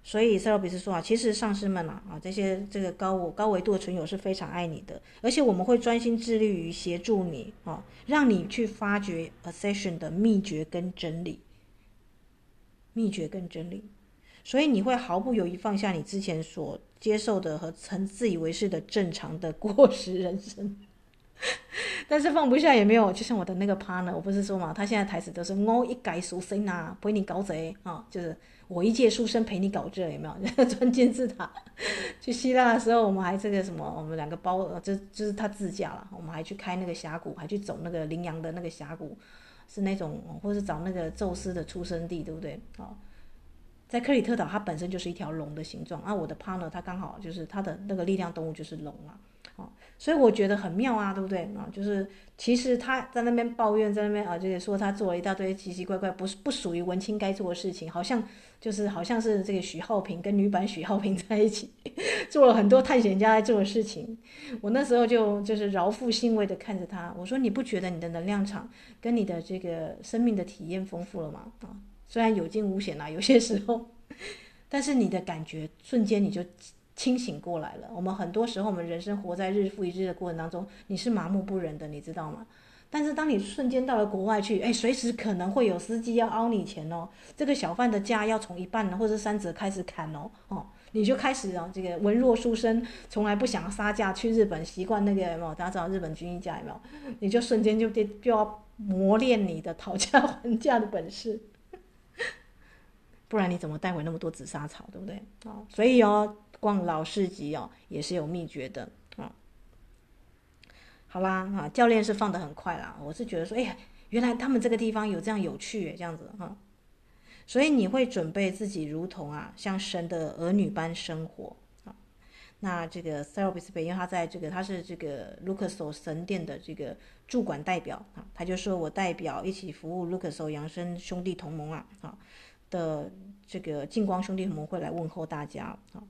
所以塞洛比斯说啊，其实上师们啊啊这些这个高我高维度的存有是非常爱你的，而且我们会专心致力于协助你啊，让你去发掘 Ascension 的秘诀跟真理，秘诀跟真理。所以你会毫不犹豫放下你之前所接受的和曾自以为是的正常的过时人生，但是放不下也没有，就像我的那个 partner，我不是说嘛，他现在台词都是我一介书生啊，陪你搞贼啊，就是我一介书生陪你搞这，有没有？钻金字塔去希腊的时候，我们还这个什么，我们两个包，这就是他自驾了，我们还去开那个峡谷，还去走那个羚羊的那个峡谷，是那种，或是找那个宙斯的出生地，对不对？啊。在克里特岛，它本身就是一条龙的形状啊。我的 partner 他刚好就是他的那个力量动物就是龙啊，啊，所以我觉得很妙啊，对不对啊？就是其实他在那边抱怨，在那边啊，就是说他做了一大堆奇奇怪怪，不是不属于文青该做的事情，好像就是好像是这个许浩平跟女版许浩平在一起 做了很多探险家在做的事情。我那时候就就是饶富欣慰的看着他，我说你不觉得你的能量场跟你的这个生命的体验丰富了吗？啊？虽然有惊无险啊，有些时候，但是你的感觉瞬间你就清醒过来了。我们很多时候，我们人生活在日复一日的过程当中，你是麻木不仁的，你知道吗？但是当你瞬间到了国外去，哎，随时可能会有司机要凹你钱哦，这个小贩的价要从一半或者三折开始砍哦，哦，你就开始哦，这个文弱书生从来不想杀价，去日本习惯那个有没有？大家知道日本军医价有没有？你就瞬间就就就要磨练你的讨价还价的本事。不然你怎么带回那么多紫砂草，对不对？啊，所以哦，逛老市集哦，也是有秘诀的啊。好啦，啊，教练是放得很快啦。我是觉得说，哎，原来他们这个地方有这样有趣，这样子哈。所以你会准备自己如同啊，像神的儿女般生活啊。那这个 s e r a p i s 贝因为他在这个他是这个 Luxor 神殿的这个驻馆代表啊，他就说我代表一起服务 Luxor 扬升兄弟同盟啊，啊。的这个净光兄弟同盟会来问候大家啊，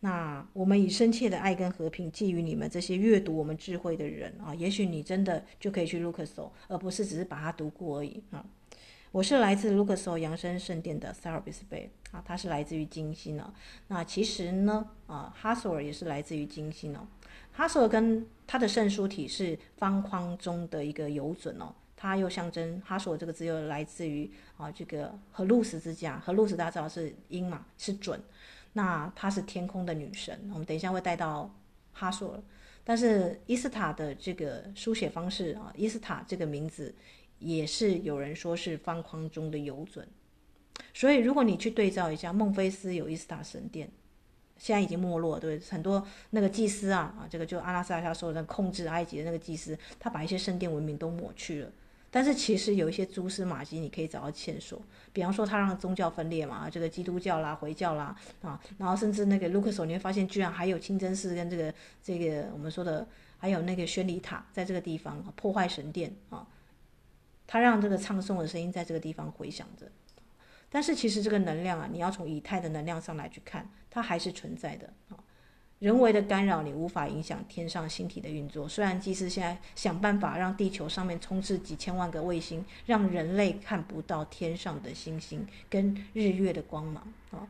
那我们以深切的爱跟和平寄予你们这些阅读我们智慧的人啊，也许你真的就可以去卢克索，而不是只是把它读过而已啊。我是来自卢克索扬升圣殿的 Serapis Bey 啊，他是来自于金星哦。那其实呢啊，哈索尔也是来自于金星哦。哈索尔跟他的圣书体是方框中的一个游准哦。它又象征哈索这个字又来自于啊这个荷鲁斯之家，荷鲁斯大家知道是鹰嘛，是准，那她是天空的女神，我们等一下会带到哈索，但是伊斯塔的这个书写方式啊，伊斯塔这个名字也是有人说是方框中的游准，所以如果你去对照一下，孟菲斯有伊斯塔神殿。现在已经没落，对，很多那个祭司啊啊，这个就阿拉斯加说的控制埃及的那个祭司，他把一些圣殿文明都抹去了。但是其实有一些蛛丝马迹，你可以找到线索。比方说，他让宗教分裂嘛，这个基督教啦、回教啦啊，然后甚至那个卢克索，你会发现居然还有清真寺跟这个这个我们说的，还有那个宣礼塔，在这个地方破坏神殿啊，他让这个唱诵的声音在这个地方回响着。但是其实这个能量啊，你要从以太的能量上来去看，它还是存在的啊。人为的干扰你无法影响天上星体的运作。虽然祭司现在想办法让地球上面充斥几千万个卫星，让人类看不到天上的星星跟日月的光芒啊。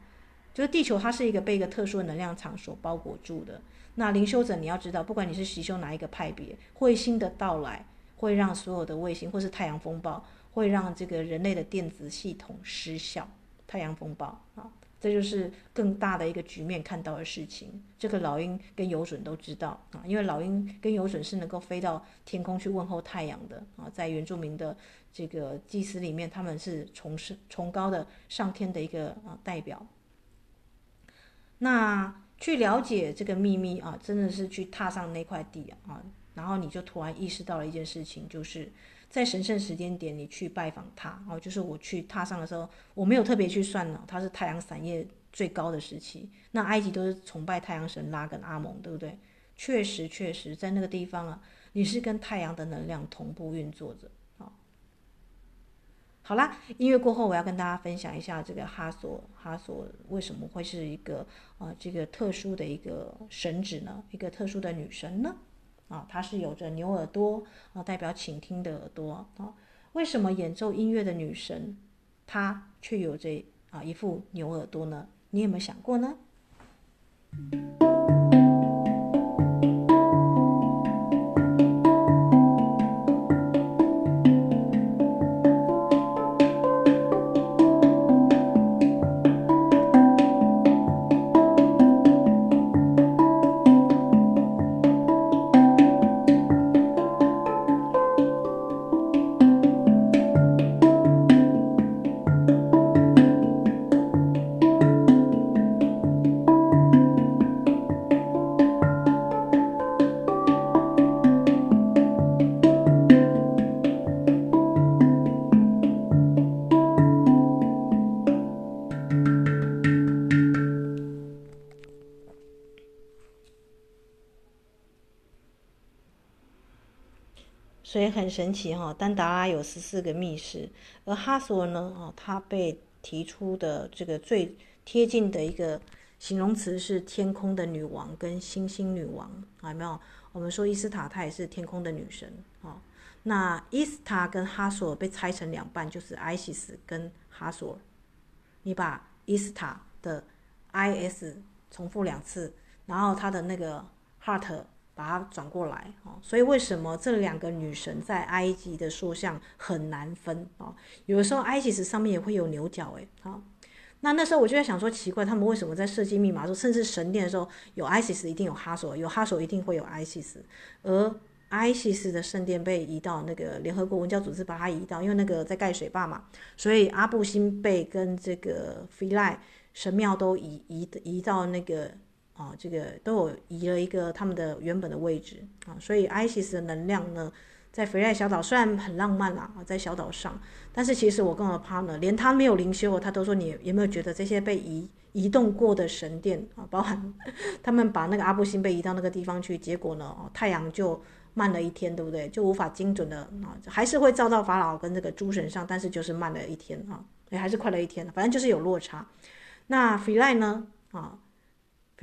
就是地球它是一个被一个特殊的能量场所包裹住的。那灵修者你要知道，不管你是习修哪一个派别，彗星的到来会让所有的卫星或是太阳风暴。会让这个人类的电子系统失效，太阳风暴啊，这就是更大的一个局面看到的事情。这个老鹰跟游隼都知道啊，因为老鹰跟游隼是能够飞到天空去问候太阳的啊，在原住民的这个祭祀里面，他们是崇是崇高的上天的一个啊代表。那去了解这个秘密啊，真的是去踏上那块地啊，然后你就突然意识到了一件事情，就是。在神圣时间点，你去拜访他哦，就是我去踏上的时候，我没有特别去算呢。他是太阳伞叶最高的时期，那埃及都是崇拜太阳神拉跟阿蒙，对不对？确实，确实在那个地方啊，你是跟太阳的能量同步运作着。好，好啦，音乐过后，我要跟大家分享一下这个哈索，哈索为什么会是一个啊这个特殊的一个神祇呢？一个特殊的女神呢？啊，它是有着牛耳朵啊，代表倾听的耳朵啊。为什么演奏音乐的女神，她却有着啊一副牛耳朵呢？你有没有想过呢？所以很神奇哈，丹达拉有十四个密室，而哈索呢，哦，他被提出的这个最贴近的一个形容词是天空的女王跟星星女王，有没有？我们说伊斯塔，她也是天空的女神，哦，那伊斯塔跟哈索被拆成两半，就是 ISIS 跟哈索，你把伊斯塔的 IS 重复两次，然后它的那个 heart。把它转过来哦，所以为什么这两个女神在埃及的塑像很难分哦？有的时候埃及石上面也会有牛角诶。好，那那时候我就在想说，奇怪，他们为什么在设计密码的时候，甚至神殿的时候有 ISIS 一定有哈索，有哈索一定会有 ISIS，而 ISIS 的圣殿被移到那个联合国文教组织把它移到，因为那个在盖水坝嘛，所以阿布辛贝跟这个菲赖神庙都移移移到那个。啊，这个都有移了一个他们的原本的位置啊，所以 ISIS 的能量呢，在肥赖小岛虽然很浪漫啊，在小岛上，但是其实我跟我的 partner，连他没有灵修，他都说，你有没有觉得这些被移移动过的神殿啊，包含 他们把那个阿布辛贝移到那个地方去，结果呢，太阳就慢了一天，对不对？就无法精准的啊，还是会照到法老跟这个诸神上，但是就是慢了一天啊，也还是快了一天，反正就是有落差。那菲赖呢啊？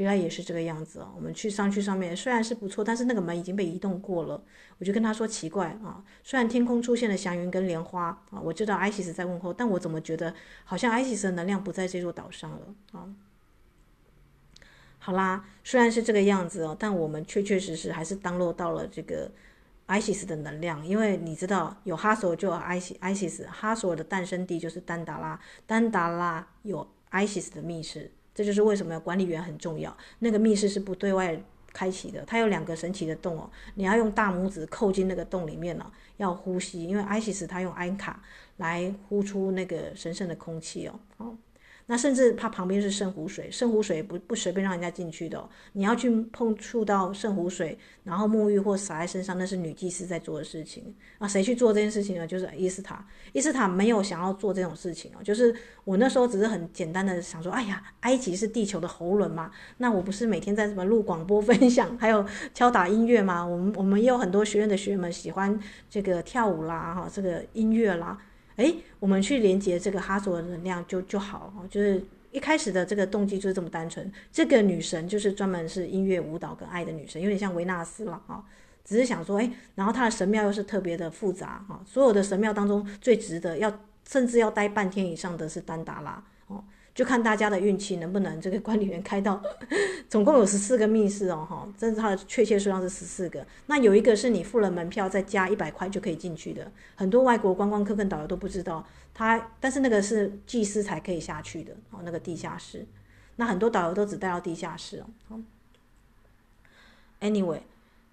原来也是这个样子哦！我们去上去上面虽然是不错，但是那个门已经被移动过了。我就跟他说奇怪啊，虽然天空出现了祥云跟莲花啊，我知道 ISIS 在问候，但我怎么觉得好像 ISIS 的能量不在这座岛上了啊？好啦，虽然是这个样子哦，但我们确确实实还是当落到了这个 ISIS 的能量，因为你知道有哈索就有 ISIS，哈索的诞生地就是丹达拉，丹达拉有 ISIS 的密室。这就是为什么管理员很重要。那个密室是不对外开启的，它有两个神奇的洞哦，你要用大拇指扣进那个洞里面呢，要呼吸，因为 ISIS 它用安卡来呼出那个神圣的空气哦。好。那甚至它旁边是圣湖水，圣湖水不不随便让人家进去的。你要去碰触到圣湖水，然后沐浴或洒在身上，那是女祭司在做的事情。啊，谁去做这件事情呢？就是伊斯塔。伊斯塔没有想要做这种事情哦。就是我那时候只是很简单的想说，哎呀，埃及是地球的喉轮嘛。那我不是每天在什么录广播分享，还有敲打音乐吗？我们我们也有很多学院的学员们喜欢这个跳舞啦，哈，这个音乐啦。哎，我们去连接这个哈索的能量就就好哦，就是一开始的这个动机就是这么单纯。这个女神就是专门是音乐、舞蹈跟爱的女神，有点像维纳斯了啊。只是想说，哎，然后她的神庙又是特别的复杂啊，所有的神庙当中最值得要甚至要待半天以上的是丹达拉。就看大家的运气能不能这个管理员开到，总共有十四个密室哦，哈，这是它的确切数量是十四个。那有一个是你付了门票再加一百块就可以进去的，很多外国观光客跟导游都不知道。他但是那个是祭司才可以下去的哦，那个地下室。那很多导游都只带到地下室哦。Anyway，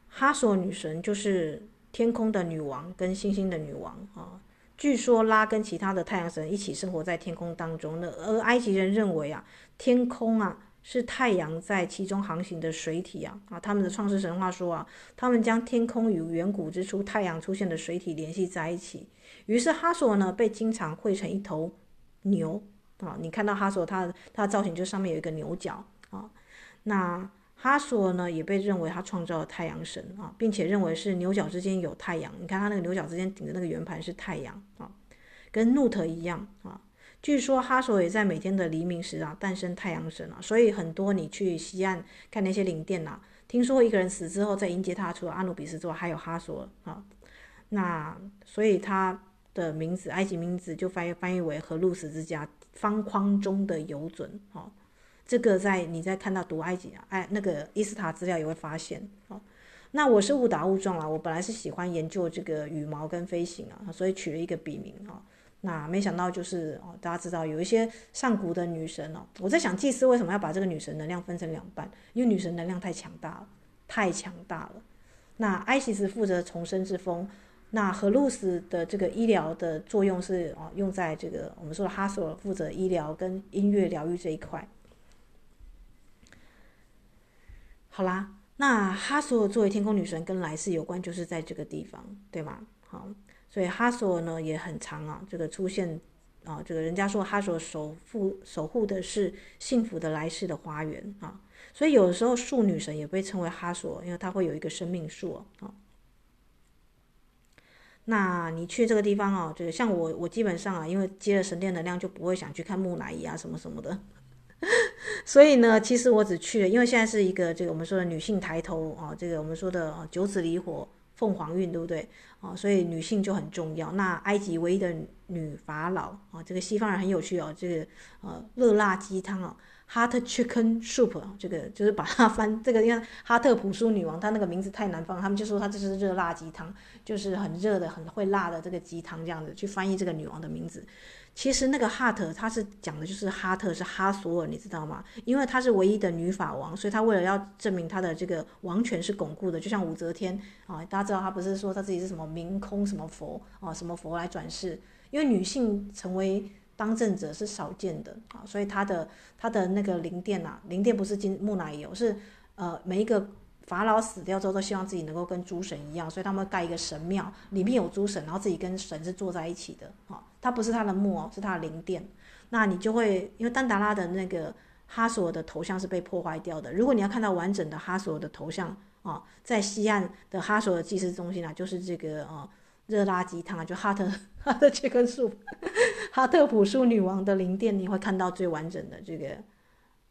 哈索女神就是天空的女王跟星星的女王啊。据说拉跟其他的太阳神一起生活在天空当中，那而埃及人认为啊，天空啊是太阳在其中航行的水体啊啊，他们的创世神话说啊，他们将天空与远古之初太阳出现的水体联系在一起，于是哈索呢被经常绘成一头牛啊，你看到哈索它它的造型就上面有一个牛角啊，那。哈索呢也被认为他创造了太阳神啊，并且认为是牛角之间有太阳。你看他那个牛角之间顶的那个圆盘是太阳啊，跟努特一样啊。据说哈索也在每天的黎明时啊诞生太阳神啊，所以很多你去西岸看那些灵殿呐，听说一个人死之后再迎接他，除了阿努比斯之外，还有哈索啊。那所以他的名字，埃及名字就翻译翻译为和路斯之家，方框中的游准啊。这个在你在看到读埃及哎那个伊斯塔资料也会发现哦。那我是误打误撞啦，我本来是喜欢研究这个羽毛跟飞行啊，所以取了一个笔名啊。那没想到就是哦，大家知道有一些上古的女神哦，我在想祭司为什么要把这个女神能量分成两半？因为女神能量太强大了，太强大了。那埃西斯负责重生之风，那荷鲁斯的这个医疗的作用是哦，用在这个我们说的哈索尔负责医疗跟音乐疗愈这一块。好啦，那哈索作为天空女神跟来世有关，就是在这个地方，对吗？好。所以哈索呢也很长啊，这个出现啊，这个人家说哈索守护守护的是幸福的来世的花园啊，所以有的时候树女神也被称为哈索，因为它会有一个生命树啊。那你去这个地方啊，这个像我我基本上啊，因为接了神殿能量，就不会想去看木乃伊啊什么什么的，所以呢，其实我只去了，因为现在是一个这个我们说的女性抬头啊，这个我们说的九子离火。凤凰运对不对啊？所以女性就很重要。那埃及唯一的女法老啊，这个西方人很有趣哦。这个呃热辣鸡汤啊，hot chicken soup，这个就是把它翻这个，因为哈特普苏女王她那个名字太难翻，他们就说她这是热辣鸡汤，就是很热的、很会辣的这个鸡汤这样子去翻译这个女王的名字。其实那个哈特，他是讲的就是哈特是哈索尔，你知道吗？因为她是唯一的女法王，所以她为了要证明她的这个王权是巩固的，就像武则天啊，大家知道她不是说她自己是什么明空什么佛啊，什么佛来转世，因为女性成为当政者是少见的啊，所以他的他的那个灵殿呐，灵殿不是金木乃伊，是呃每一个。法老死掉之后，都希望自己能够跟诸神一样，所以他们盖一个神庙，里面有诸神，然后自己跟神是坐在一起的。啊，它不是他的墓哦，是他的灵殿。那你就会，因为丹达拉的那个哈索的头像是被破坏掉的。如果你要看到完整的哈索的头像啊，在西岸的哈索的祭祀中心啊，就是这个啊热拉吉汤啊，就哈特 哈特这棵树，哈特普苏女王的灵殿，你会看到最完整的这个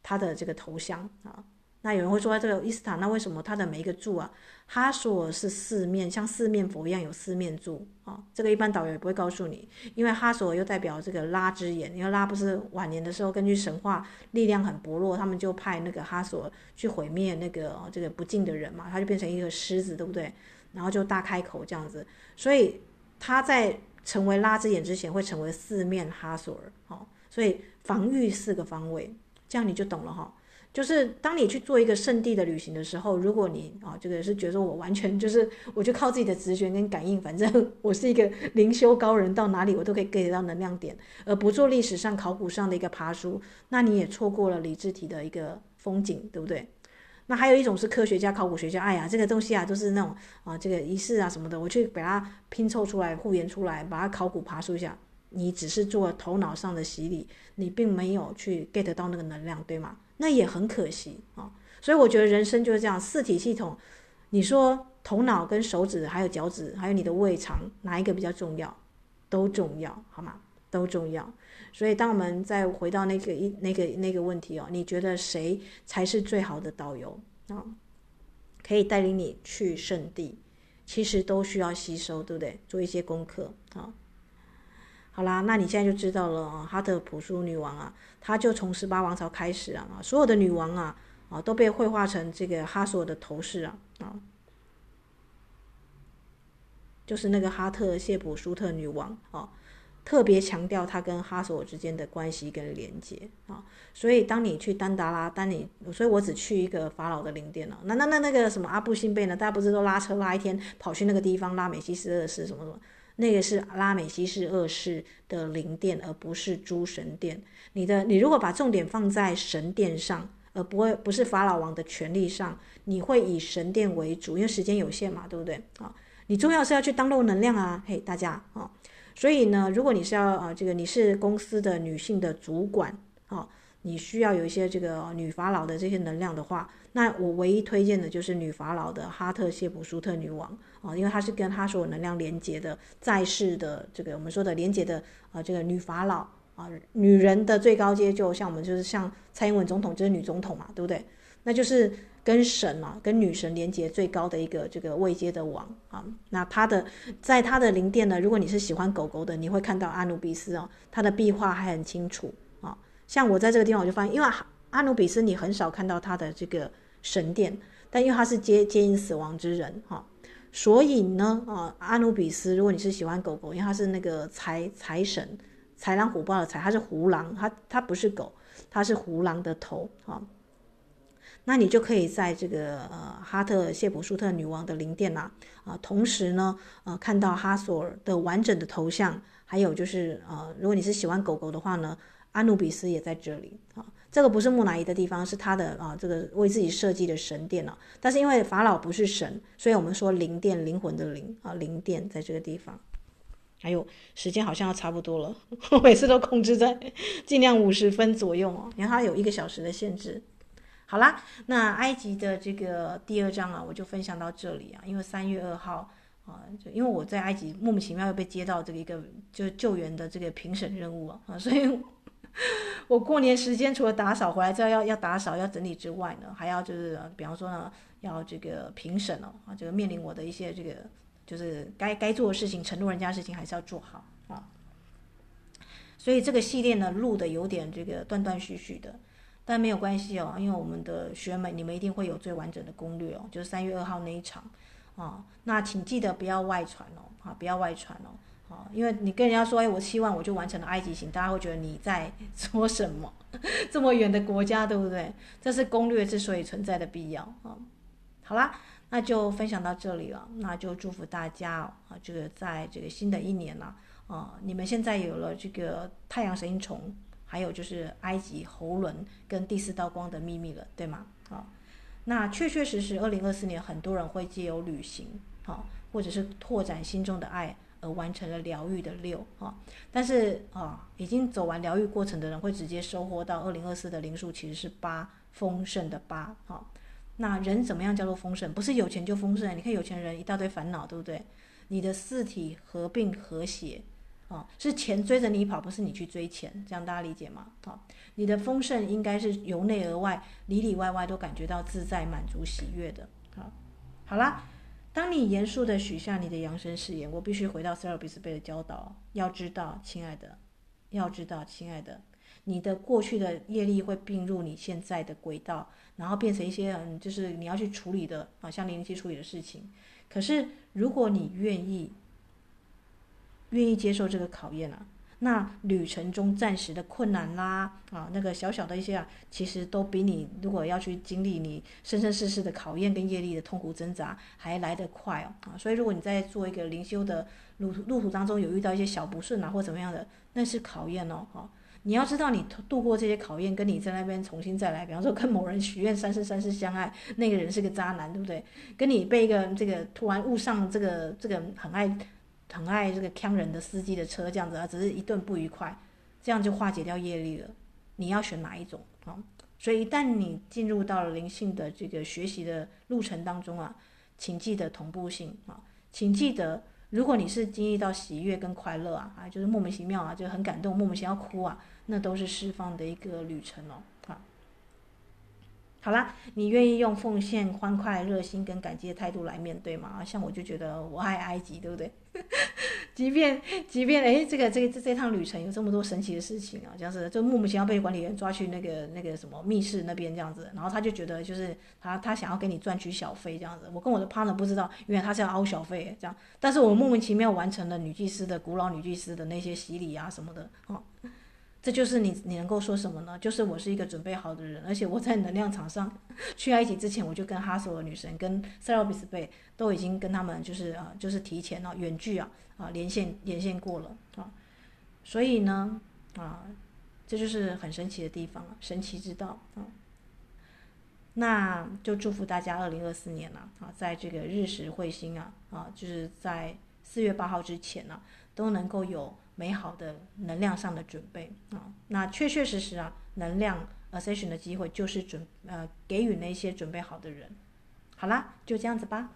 他的这个头像啊。那有人会说，这个伊斯塔，那为什么它的每一个柱啊，哈索是四面，像四面佛一样有四面柱啊？这个一般导游也不会告诉你，因为哈索又代表这个拉之眼，因为拉不是晚年的时候根据神话力量很薄弱，他们就派那个哈索去毁灭那个这个不敬的人嘛，他就变成一个狮子，对不对？然后就大开口这样子，所以他在成为拉之眼之前会成为四面哈索尔，哦，所以防御四个方位，这样你就懂了哈。就是当你去做一个圣地的旅行的时候，如果你啊，这个是觉得我完全就是，我就靠自己的直觉跟感应，反正我是一个灵修高人，到哪里我都可以 get 到能量点，而不做历史上考古上的一个爬书，那你也错过了李治提的一个风景，对不对？那还有一种是科学家、考古学家，哎呀，这个东西啊，都是那种啊，这个仪式啊什么的，我去把它拼凑出来、复原出来，把它考古爬梳一下，你只是做头脑上的洗礼，你并没有去 get 到那个能量，对吗？那也很可惜啊，所以我觉得人生就是这样，四体系统，你说头脑跟手指还有脚趾还有你的胃肠哪一个比较重要？都重要，好吗？都重要。所以当我们再回到那个一那个那个问题哦，你觉得谁才是最好的导游啊？可以带领你去圣地，其实都需要吸收，对不对？做一些功课啊。好啦，那你现在就知道了啊，哈特普苏女王啊，她就从十八王朝开始啊，所有的女王啊啊都被绘画成这个哈索的头饰啊啊，就是那个哈特谢普苏特女王啊，特别强调他跟哈索之间的关系跟连接啊，所以当你去丹达拉，当你，所以我只去一个法老的灵殿了，那那那那个什么阿布辛贝呢？大家不是都拉车拉一天跑去那个地方拉美西斯二世什么什么？那个是拉美西斯二世的灵殿，而不是诸神殿。你的，你如果把重点放在神殿上，而不会不是法老王的权力上，你会以神殿为主，因为时间有限嘛，对不对啊？你重要是要去当漏能量啊，嘿，大家啊，所以呢，如果你是要啊，这个你是公司的女性的主管啊，你需要有一些这个女法老的这些能量的话。那我唯一推荐的就是女法老的哈特谢普苏特女王啊，因为她是跟她所有能量连接的在世的这个我们说的连接的啊这个女法老啊，女人的最高阶就像我们就是像蔡英文总统就是女总统嘛，对不对？那就是跟神嘛，跟女神连接最高的一个这个位阶的王啊。那他的在他的灵殿呢，如果你是喜欢狗狗的，你会看到阿努比斯哦，他的壁画还很清楚啊。像我在这个地方我就发现，因为。阿努比斯你很少看到他的这个神殿，但因为他是接接引死亡之人哈，所以呢啊，阿努比斯如果你是喜欢狗狗，因为他是那个财财神，豺狼虎豹的豺，他是胡狼，他他不是狗，他是胡狼的头啊。那你就可以在这个呃哈特谢普舒特女王的灵殿呐啊，啊，同时呢呃看到哈索尔的完整的头像，还有就是呃如果你是喜欢狗狗的话呢，阿努比斯也在这里啊。这个不是木乃伊的地方，是他的啊这个为自己设计的神殿了，啊。但是因为法老不是神，所以我们说灵殿灵魂的灵啊灵殿在这个地方。还有时间好像要差不多了，我每次都控制在 尽量五十分左右哦，因为它有一个小时的限制。好啦，那埃及的这个第二章啊，我就分享到这里啊。因为三月二号啊，就因为我在埃及莫名其妙又被接到这个一个就是救援的这个评审任务啊，所以我过年时间除了打扫回来之后要要打扫要整理之外呢，还要就是比方说呢，要这个评审哦啊，这个面临我的一些这个就是该该做的事情，承诺人家的事情还是要做好啊。所以这个系列呢录的有点这个断断续续的。但没有关系哦，因为我们的学员们，你们一定会有最完整的攻略哦，就是三月二号那一场，啊，那请记得不要外传哦，啊，不要外传哦，啊，因为你跟人家说，哎，我七万我就完成了埃及行，大家会觉得你在 说什么？这么远的国家，对不对？这是攻略之所以存在的必要啊。好啦，那就分享到这里了，那就祝福大家啊，这个在这个新的一年呢，啊，你们现在有了这个太阳神鹰虫。还有就是埃及喉轮跟第四道光的秘密了，对吗？啊，那确确实实，二零二四年很多人会借由旅行，啊，或者是拓展心中的爱而完成了疗愈的六，啊，但是啊，已经走完疗愈过程的人会直接收获到二零二四的灵数其实是八，丰盛的八，啊，那人怎么样叫做丰盛？不是有钱就丰盛，你看有钱人一大堆烦恼，对不对？你的四体合并和谐。哦，是钱追着你跑，不是你去追钱，这样大家理解吗？好、哦，你的丰盛应该是由内而外，里里外外都感觉到自在、满足、喜悦的。好、好啦，当你严肃地许下你的扬声誓言，我必须回到塞尔比斯贝的教导，要知道，亲爱的，要知道，亲爱的，你的过去的业力会并入你现在的轨道，然后变成一些嗯，就是你要去处理的啊，像灵气处理的事情。可是如果你愿意。愿意接受这个考验啊，那旅程中暂时的困难啦，啊，那个小小的一些啊，其实都比你如果要去经历你生生世世的考验跟业力的痛苦挣扎还来得快哦，啊，所以如果你在做一个灵修的路路途当中有遇到一些小不顺啊或怎么样的，那是考验哦，哈，你要知道你度过这些考验，跟你在那边重新再来，比方说跟某人许愿三世三世相爱，那个人是个渣男，对不对？跟你被一个这个突然误上这个这个很爱。疼爱这个坑人的司机的车，这样子啊，只是一顿不愉快，这样就化解掉业力了。你要选哪一种啊？所以一旦你进入到了灵性的这个学习的路程当中啊，请记得同步性啊，请记得，如果你是经历到喜悦跟快乐啊，啊，就是莫名其妙啊，就很感动，莫名其妙哭啊，那都是释放的一个旅程哦。好啦，你愿意用奉献、欢快、热心跟感激的态度来面对吗？像我就觉得我爱埃及，对不对？即便即便哎，这个这个这这趟旅程有这么多神奇的事情啊，这样子就莫名其妙被管理员抓去那个那个什么密室那边这样子，然后他就觉得就是他他想要给你赚取小费这样子。我跟我的 partner 不知道，原来他是要凹小费这样，但是我莫名其妙完成了女祭司的古老女祭司的那些洗礼啊什么的哦。这就是你，你能够说什么呢？就是我是一个准备好的人，而且我在能量场上去埃及之前，我就跟哈索尔女神、跟塞尔比斯贝都已经跟他们就是啊，就是提前了远距啊啊连线连线过了啊，所以呢啊，这就是很神奇的地方，神奇之道啊。那就祝福大家二零二四年了啊，在这个日食彗星啊啊，就是在四月八号之前呢，都能够有。美好的能量上的准备啊，那确确实实啊，能量 ascension 的机会就是准呃给予那些准备好的人。好啦，就这样子吧。